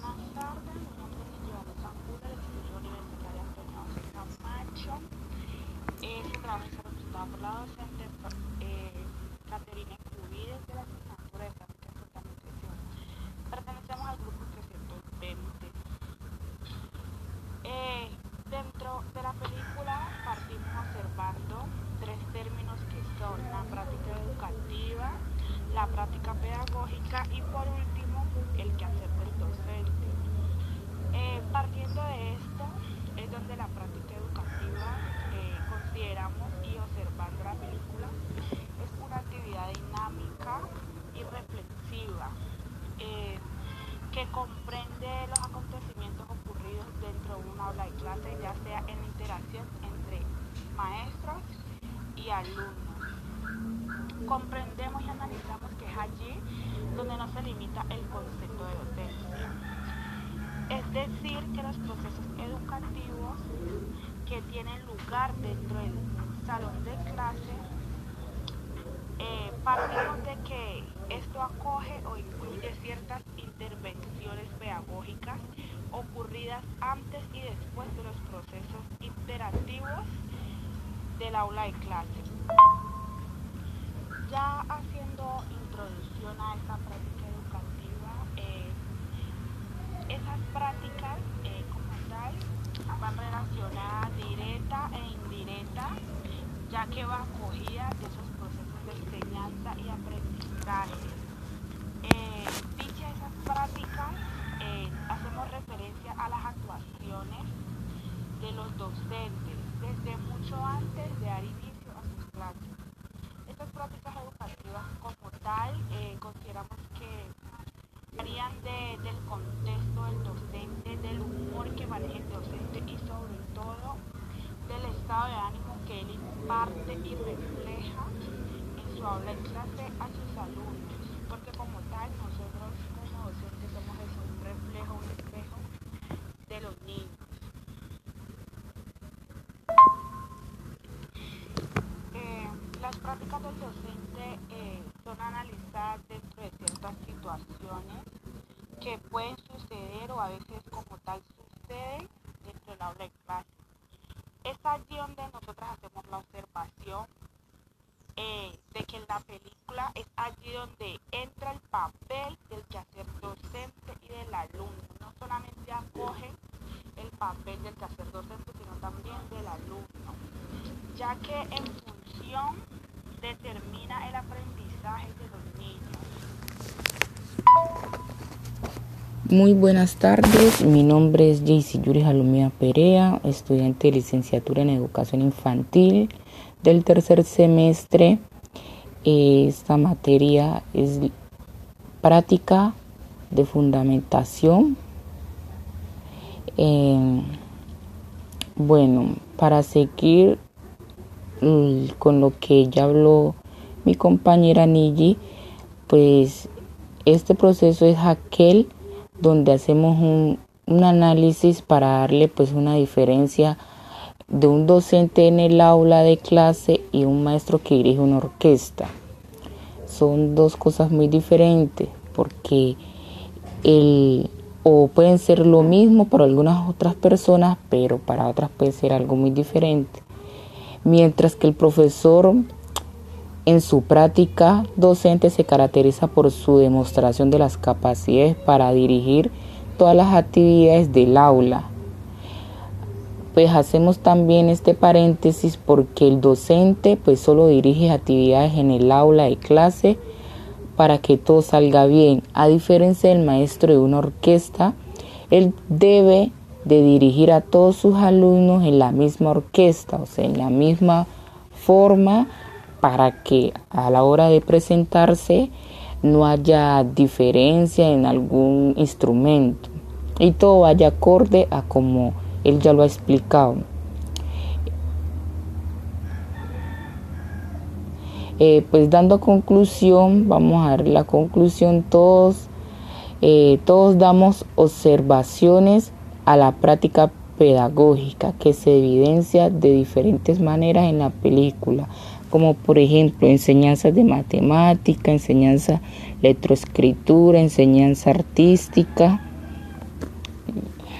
buenas tardes. Mi nombre es Giovanni Zambuda, del Instituto Universitario Antonio Camacho. Este trabajo está por la docente eh, Caterina Cubides de la asignatura de Práctica Social Nutrición. Pertenecemos al grupo 320. Eh, dentro de la película partimos observando tres términos que son la práctica educativa, la práctica pedagógica y por último el quehacer del Eh, partiendo de esto es donde la práctica educativa eh, consideramos y observando la película es una actividad dinámica y reflexiva eh, que comprende los acontecimientos ocurridos dentro de una aula de clase ya sea en la interacción entre maestros y alumnos. Comprendemos y analizamos que es allí donde no se limita el concepto de docencia. Es decir, que los procesos educativos que tienen lugar dentro del salón de clase, eh, partimos de que esto acoge o incluye ciertas intervenciones pedagógicas ocurridas antes y después de los procesos interactivos del aula de clase. Ya haciendo a esta práctica educativa, eh, esas prácticas eh, como tal van relacionadas directa e indirecta, ya que va acogida de esos procesos de enseñanza y aprendizaje. Eh, dichas esas prácticas, hacemos referencia a las actuaciones de los docentes desde mucho antes de dar inicio a sus clases estas prácticas educativas como tal eh, consideramos que varían del contexto del docente, del humor que maneja el docente y sobre todo del estado de ánimo que él imparte y refleja en su aula en clase a sus alumnos, porque como tal nosotros como docentes somos eso, un reflejo, un espejo de los niños. Las prácticas del docente eh, son analizadas dentro de ciertas situaciones que pueden suceder o a veces como tal suceden dentro del aula de clase. Es allí donde nosotros hacemos la observación eh, de que en la película es allí donde entra el papel del quehacer docente y del alumno. No solamente acoge el papel del quehacer docente, sino también del alumno, ya que en función determina el aprendizaje de los niños. Muy buenas tardes, mi nombre es Jaycee Yuri Jalumía Perea, estudiante de licenciatura en educación infantil del tercer semestre. Esta materia es práctica de fundamentación. Eh, bueno, para seguir con lo que ya habló mi compañera Niji, pues este proceso es aquel donde hacemos un, análisis para darle pues una diferencia de un docente en el aula de clase y un maestro que dirige una orquesta. Son dos cosas muy diferentes porque el o pueden ser lo mismo para algunas otras personas, pero para otras puede ser algo muy diferente mientras que el profesor en su práctica docente se caracteriza por su demostración de las capacidades para dirigir todas las actividades del aula. Pues hacemos también este paréntesis porque el docente pues solo dirige actividades en el aula de clase para que todo salga bien. A diferencia del maestro de una orquesta, él debe de dirigir a todos sus alumnos en la misma orquesta, o sea, en la misma forma para que a la hora de presentarse no haya diferencia en algún instrumento y todo vaya acorde a como él ya lo ha explicado. Eh, pues dando conclusión, vamos a ver la conclusión, todos, eh, todos damos observaciones a la práctica pedagógica que se evidencia de diferentes maneras en la película, como por ejemplo enseñanzas de matemática, enseñanza letroescritura, enseñanza artística,